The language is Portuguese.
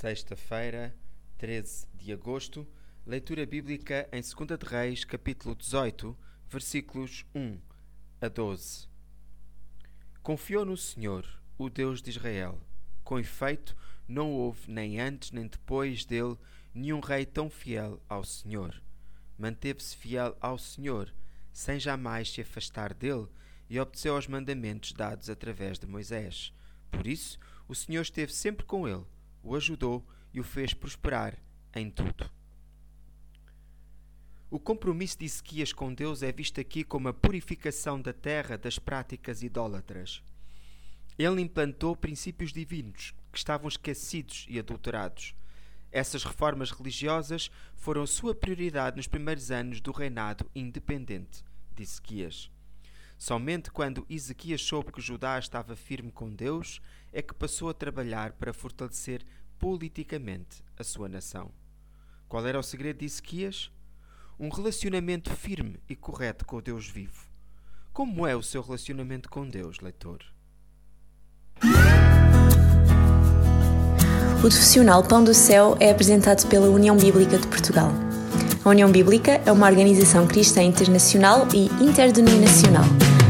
Sexta-feira, 13 de agosto, leitura bíblica em 2 de Reis, capítulo 18, versículos 1 a 12. Confiou no Senhor, o Deus de Israel. Com efeito, não houve nem antes nem depois dele nenhum rei tão fiel ao Senhor. Manteve-se fiel ao Senhor, sem jamais se afastar dele, e obedeceu aos mandamentos dados através de Moisés. Por isso, o Senhor esteve sempre com ele o ajudou e o fez prosperar em tudo. O compromisso de Ezequias com Deus é visto aqui como a purificação da terra das práticas idólatras. Ele implantou princípios divinos que estavam esquecidos e adulterados. Essas reformas religiosas foram sua prioridade nos primeiros anos do reinado independente de Ezequias. Somente quando Ezequias soube que Judá estava firme com Deus é que passou a trabalhar para fortalecer politicamente a sua nação. Qual era o segredo de Ezequias? Um relacionamento firme e correto com o Deus vivo. Como é o seu relacionamento com Deus, leitor? O profissional Pão do Céu é apresentado pela União Bíblica de Portugal. A União Bíblica é uma organização cristã internacional e interdenominacional